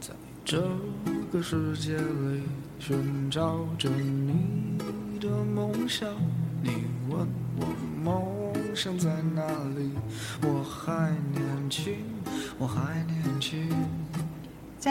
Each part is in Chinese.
在这个世界里寻找着你的梦想，你问我梦想在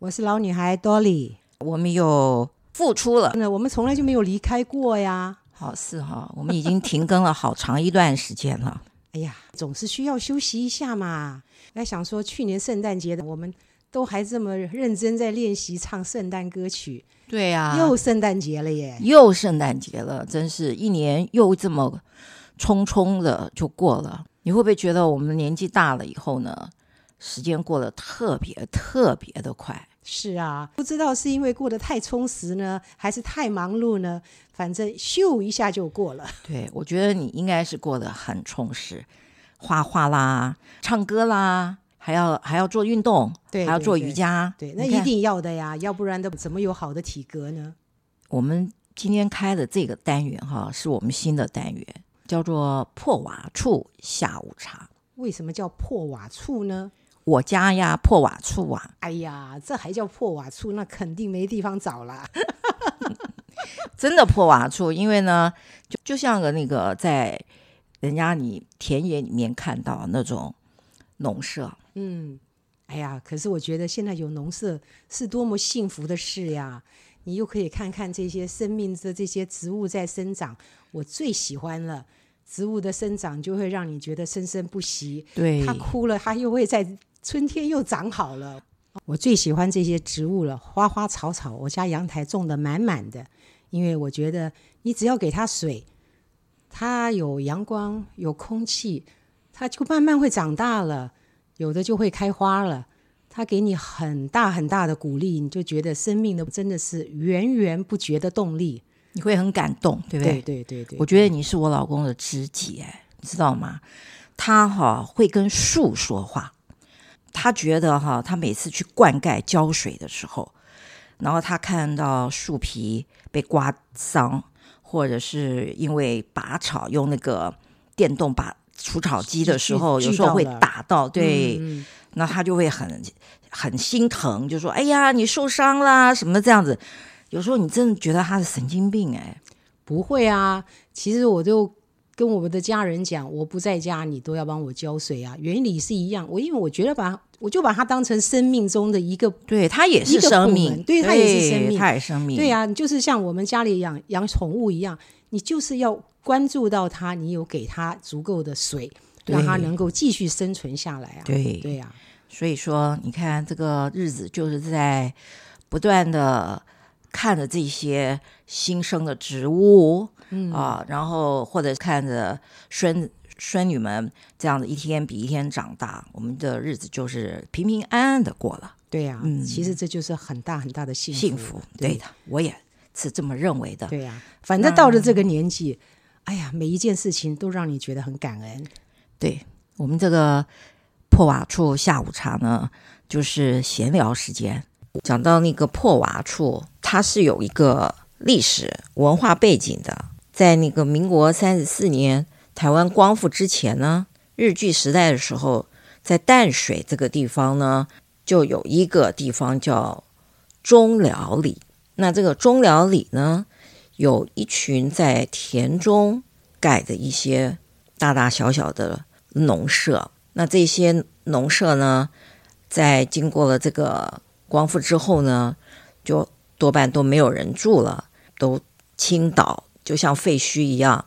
我是老女孩 Dolly，我们又付出了。那我们从来就没有离开过呀。好是哈，我们已经停更了好长一段时间了。哎呀，总是需要休息一下嘛。那想说，去年圣诞节的，我们都还这么认真在练习唱圣诞歌曲。对呀、啊，又圣诞节了耶！又圣诞节了，真是一年又这么匆匆的就过了。你会不会觉得我们年纪大了以后呢？时间过得特别特别的快，是啊，不知道是因为过得太充实呢，还是太忙碌呢？反正咻一下就过了。对，我觉得你应该是过得很充实，画画啦，唱歌啦，还要还要做运动，对，还要做瑜伽，对，对，那一定要的呀，要不然的怎么有好的体格呢？我们今天开的这个单元哈，是我们新的单元，叫做破瓦处下午茶。为什么叫破瓦处呢？我家呀，破瓦处啊！哎呀，这还叫破瓦处？那肯定没地方找啦。真的破瓦处，因为呢，就就像个那个在人家你田野里面看到那种农舍。嗯，哎呀，可是我觉得现在有农舍是多么幸福的事呀！你又可以看看这些生命的这些植物在生长，我最喜欢了。植物的生长就会让你觉得生生不息。对，它枯了，它又会在。春天又长好了，我最喜欢这些植物了，花花草草，我家阳台种的满满的。因为我觉得，你只要给它水，它有阳光、有空气，它就慢慢会长大了，有的就会开花了。它给你很大很大的鼓励，你就觉得生命的真的是源源不绝的动力，你会很感动，对不对？对对对对，我觉得你是我老公的知己，哎，你知道吗？他哈会跟树说话。他觉得哈，他每次去灌溉浇水的时候，然后他看到树皮被刮伤，或者是因为拔草用那个电动拔除草机的时候，有时候会打到，对，那他就会很很心疼，就说：“哎呀，你受伤啦什么这样子。”有时候你真的觉得他是神经病哎，不会啊，其实我就。跟我们的家人讲，我不在家，你都要帮我浇水啊，原理是一样。我因为我觉得把我就把它当成生命中的一个，对，它也是生命，对，它也是生命，它也是生命，对呀、啊，你就是像我们家里养养宠物一样，你就是要关注到它，你有给它足够的水，让它能够继续生存下来啊。对对呀、啊，所以说你看这个日子就是在不断的看着这些新生的植物。嗯啊，然后或者看着孙孙女们这样子一天比一天长大，我们的日子就是平平安安的过了。对呀、啊，嗯，其实这就是很大很大的幸福。幸福，对的，我也是这么认为的。对呀、啊，反正到了这个年纪，哎呀，每一件事情都让你觉得很感恩。对，我们这个破瓦处下午茶呢，就是闲聊时间。讲到那个破瓦处，它是有一个历史文化背景的。在那个民国三十四年台湾光复之前呢，日据时代的时候，在淡水这个地方呢，就有一个地方叫中寮里。那这个中寮里呢，有一群在田中盖的一些大大小小的农舍。那这些农舍呢，在经过了这个光复之后呢，就多半都没有人住了，都倾倒。就像废墟一样，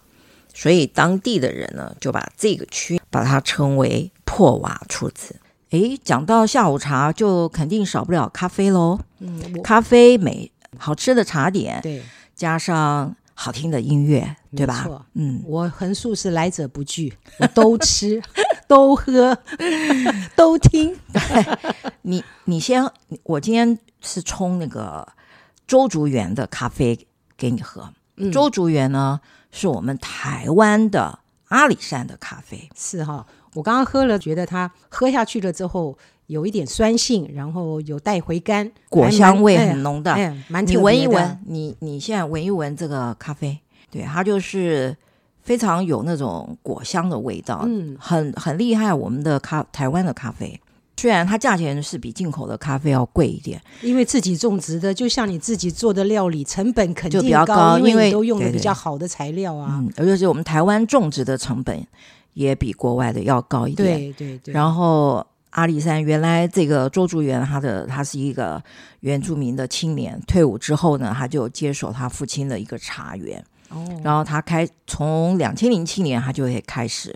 所以当地的人呢，就把这个区把它称为破瓦处子。诶，讲到下午茶，就肯定少不了咖啡喽。嗯，咖啡美好吃的茶点，对，加上好听的音乐，对吧？嗯，我横竖是来者不拒，我都吃，都喝，都听。你你先，我今天是冲那个周竹园的咖啡给你喝。嗯、周竹园呢，是我们台湾的阿里山的咖啡，是哈。我刚刚喝了，觉得它喝下去了之后有一点酸性，然后有带回甘，果香味很浓的。哎哎、蛮你闻一闻，你你现在闻一闻这个咖啡，对，它就是非常有那种果香的味道，嗯，很很厉害。我们的咖台湾的咖啡，虽然它价钱是比进口的咖啡要贵一点，因为自己种植的，就像你自己做的料理，成本肯定就比较高，因为都用的比较好的材料啊，嗯，而且是我们台湾种植的成本。也比国外的要高一点，对对对。然后阿里山原来这个周竹园，他的他是一个原住民的青年，退伍之后呢，他就接手他父亲的一个茶园。哦。然后他开从两千零七年，他就会开始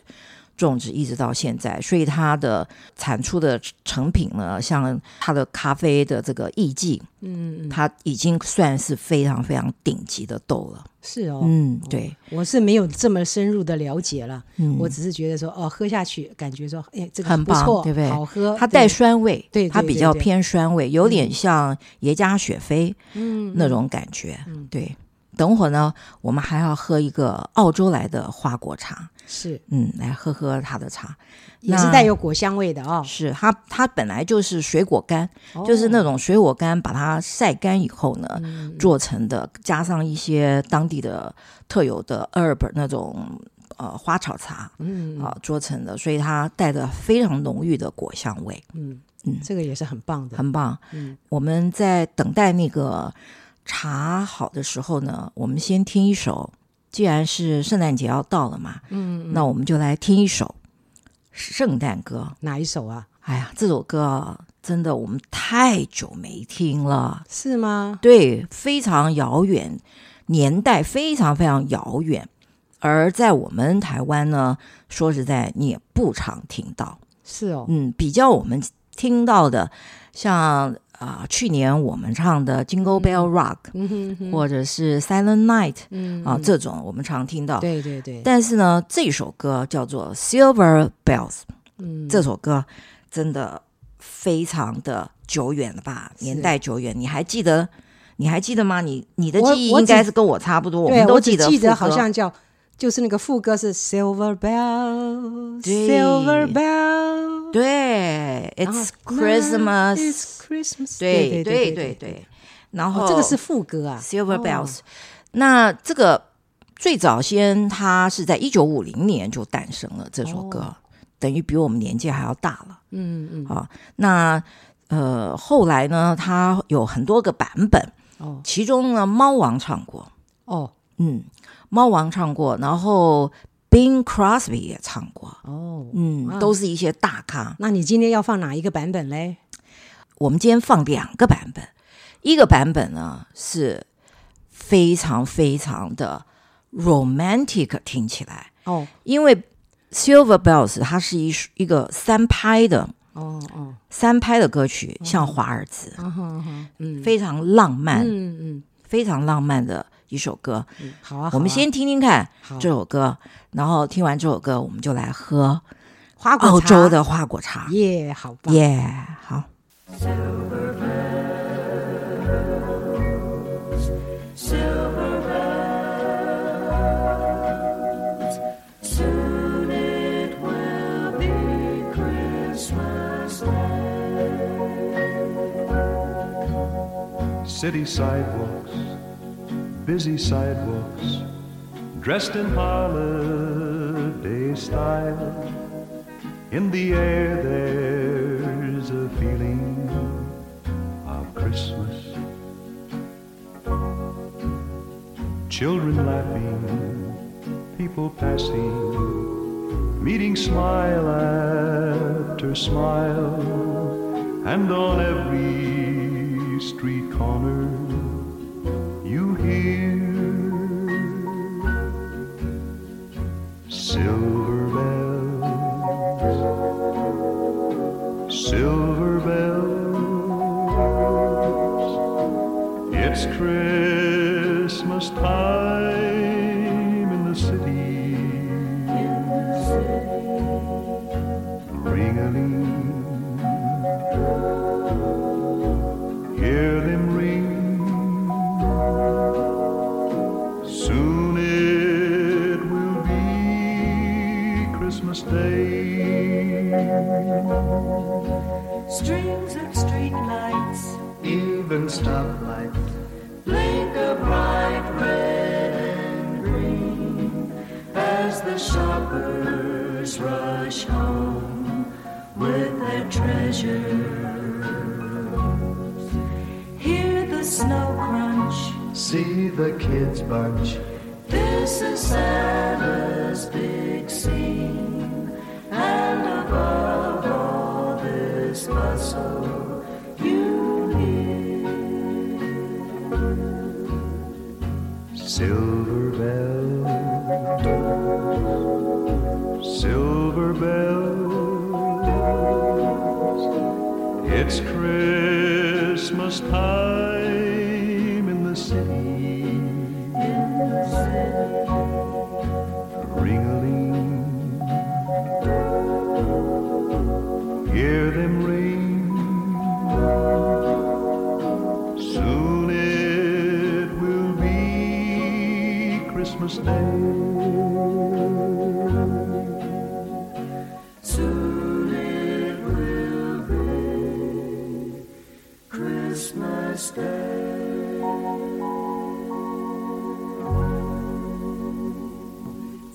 种植，一直到现在，所以它的产出的成品呢，像它的咖啡的这个意境，嗯，它已经算是非常非常顶级的豆了。是哦，嗯，对，我是没有这么深入的了解了，嗯，我只是觉得说，哦，喝下去感觉说，哎，这个很棒，对不对？好喝，它带酸味，对，它比较偏酸味，有点像耶加雪菲，嗯，那种感觉，嗯，对。等会儿呢，我们还要喝一个澳洲来的花果茶，是，嗯，来喝喝它的茶，也是带有果香味的哦。是它，它本来就是水果干，哦、就是那种水果干，把它晒干以后呢，嗯、做成的，加上一些当地的特有的 herb 那种呃花草茶，嗯啊做成的，所以它带着非常浓郁的果香味。嗯嗯，这个也是很棒的，很棒。嗯，我们在等待那个。茶好的时候呢，我们先听一首。既然是圣诞节要到了嘛，嗯，那我们就来听一首圣诞歌。哪一首啊？哎呀，这首歌真的我们太久没听了，是吗？对，非常遥远，年代非常非常遥远。而在我们台湾呢，说实在，你也不常听到。是哦，嗯，比较我们听到的，像。啊、呃，去年我们唱的《Jingle Bell Rock》，嗯，或者是《Silent Night》，嗯啊，这种我们常听到。对对对。但是呢，这首歌叫做《Silver Bells》，嗯，这首歌真的非常的久远了吧？年代久远，你还记得？你还记得吗？你你的记忆应该是跟我差不多。我，我，我们都记得，记得好像叫。就是那个副歌是 Silver Bell，Silver Bell，对，It's Christmas，It's Christmas，对对对对。然后这个是副歌啊，Silver Bells。那这个最早先，它是在一九五零年就诞生了这首歌，等于比我们年纪还要大了。嗯嗯。好，那呃后来呢，它有很多个版本。哦。其中呢，猫王唱过。哦。嗯。猫王唱过，然后 Bing Crosby 也唱过。哦，嗯，啊、都是一些大咖。那你今天要放哪一个版本嘞？我们今天放两个版本，一个版本呢是非常非常的 romantic，听起来哦，因为 Silver Bells 它是一一个三拍的，哦哦，三拍的歌曲，哦、像华尔兹，嗯、非常浪漫，嗯嗯，非常浪漫的。一首歌，嗯、好啊，我们先听听看这首歌，然后听完这首歌，我们就来喝花果茶，澳洲的花果茶，耶，好棒，耶，好。Busy sidewalks, dressed in holiday style. In the air, there's a feeling of Christmas. Children laughing, people passing, meeting smile after smile, and on every street corner silver Strings of street lights Even stoplights. blink a bright red and green as the shoppers rush home with their treasures. Hear the snow crunch. See the kids bunch. This is Silver bells, silver bells. It's Christmas time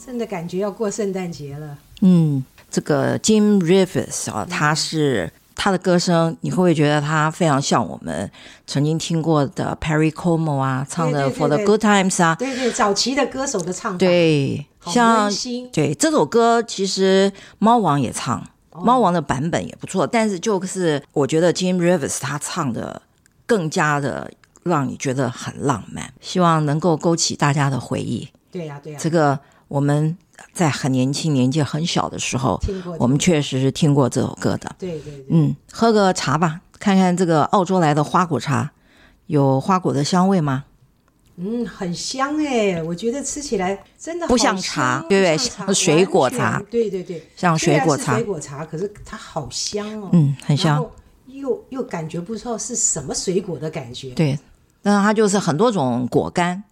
真的感觉要过圣诞节了。嗯，这个 Jim Rivers 啊，他是他的歌声，你会不会觉得他非常像我们曾经听过的 Perry Como 啊，唱的 For the Good Times 啊？对对，早期的歌手的唱法，对，像对这首歌，其实猫王也唱，猫王的版本也不错，但是就是我觉得 Jim Rivers 他唱的更加的让你觉得很浪漫，希望能够勾起大家的回忆。对呀、对呀、这个我们在很年轻、年纪很小的时候，我们确实是听过这首歌的。对对对，嗯，喝个茶吧，看看这个澳洲来的花果茶，有花果的香味吗？嗯，很香哎，我觉得吃起来真的好不像茶对不对像水果茶。对对对，像水果茶。是水果茶，可是它好香哦，嗯，很香。又又感觉不出是什么水果的感觉，对，那它就是很多种果干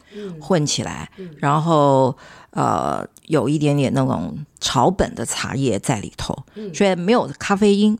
混起来，然后呃有一点点那种草本的茶叶在里头，所以没有咖啡因，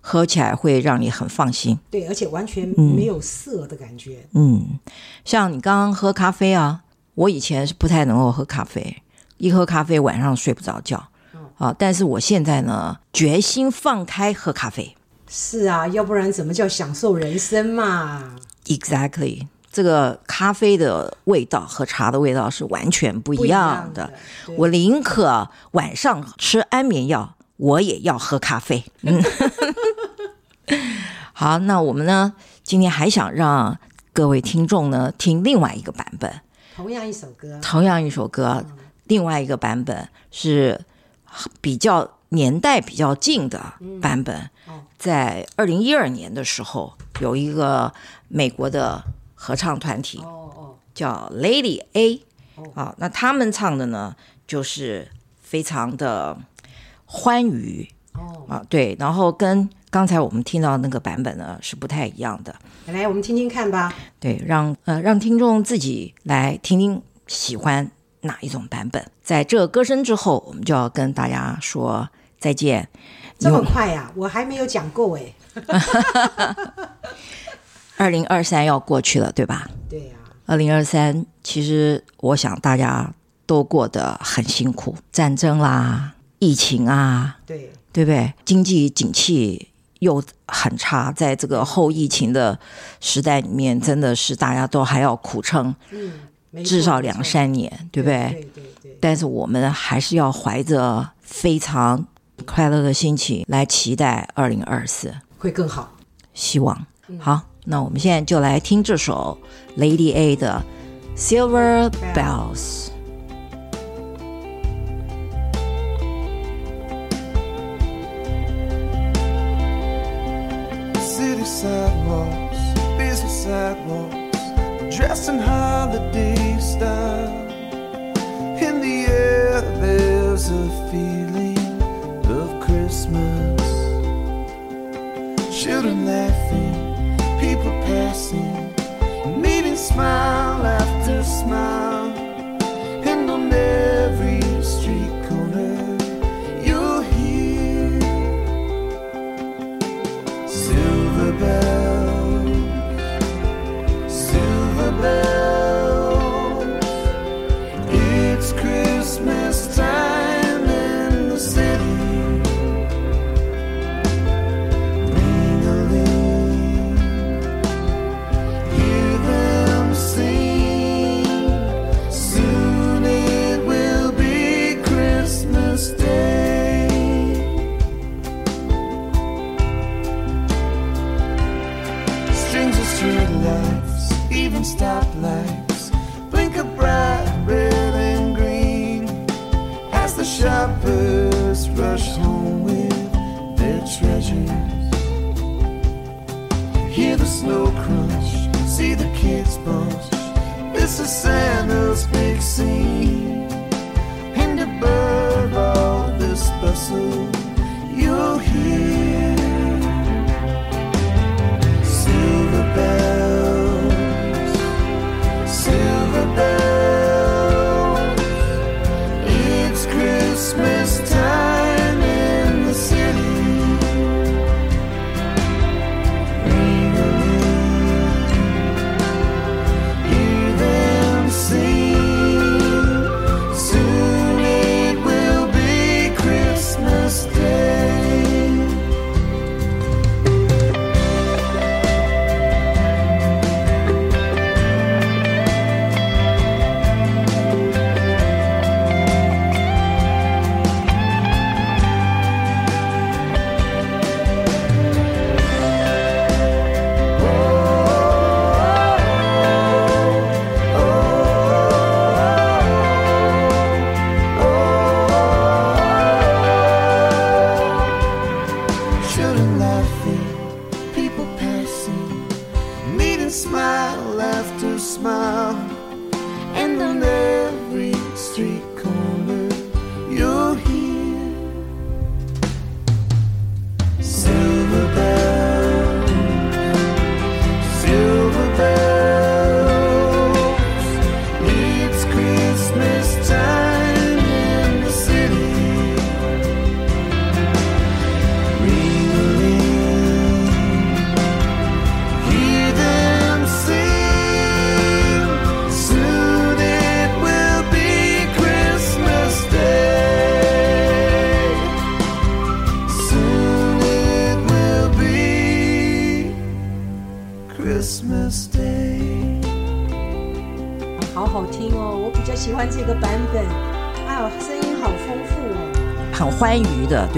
喝起来会让你很放心。对，而且完全没有涩的感觉，嗯，像你刚刚喝咖啡啊，我以前是不太能够喝咖啡，一喝咖啡晚上睡不着觉啊。但是我现在呢，决心放开喝咖啡。是啊，要不然怎么叫享受人生嘛？Exactly，这个咖啡的味道和茶的味道是完全不一样的。样的我宁可晚上吃安眠药，我也要喝咖啡。嗯，好，那我们呢，今天还想让各位听众呢听另外一个版本。同样一首歌，同样一首歌，另外一个版本是比较年代比较近的版本，在二零一二年的时候，有一个美国的合唱团体叫 Lady A，啊，那他们唱的呢，就是非常的欢愉哦，啊，对，然后跟刚才我们听到的那个版本呢是不太一样的。来，我们听听看吧。对，让呃让听众自己来听听喜欢哪一种版本。在这歌声之后，我们就要跟大家说再见。这么快呀、啊？我还没有讲够哎。二零二三要过去了，对吧？对呀、啊。二零二三，其实我想大家都过得很辛苦，战争啦，疫情啊，对对不对？经济景气又很差，在这个后疫情的时代里面，真的是大家都还要苦撑，嗯，至少两三年，对不？对对对，对。但是我们还是要怀着非常快乐的心情来期待二零二四，会更好。希望。好，那我们现在就来听这首 Lady A 的 Silver Bells。City sidewalks, busy sidewalks, dressed in holiday style. In the air, there's a feeling of Christmas. Children laughing, people passing, meeting smile after smile. And on every street lights, even stoplights, blink a bright red and green as the shoppers rush home with their treasures. Hear the snow crunch, see the kids bunch. This is Santa's big scene. And above all this bustle, you'll hear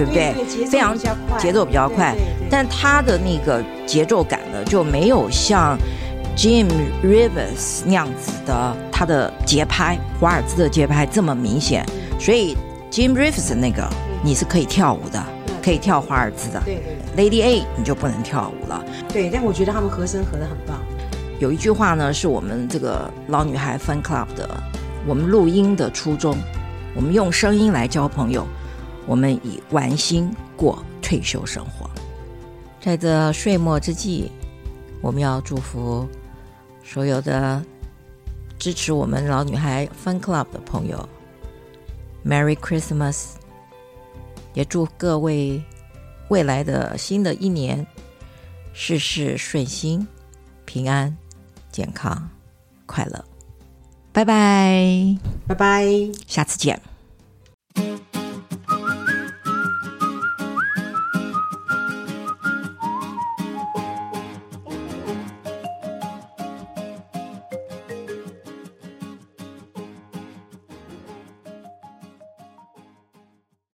对不对？非常节奏比较快但它的那个节奏感呢，就没有像 Jim Rivers 那样子的，它的节拍，华尔兹的节拍这么明显。所以 Jim Rivers 那个你是可以跳舞的，可以跳华尔兹的。对对 Lady A 你就不能跳舞了。对，但我觉得他们和声合的很棒。有一句话呢，是我们这个老女孩 Fan Club 的，我们录音的初衷，我们用声音来交朋友，我们以玩心过退休生活。在这岁末之际，我们要祝福所有的支持我们老女孩 Fun Club 的朋友，Merry Christmas！也祝各位未来的新的一年事事顺心、平安。健康、快乐，拜拜，拜拜。下次见。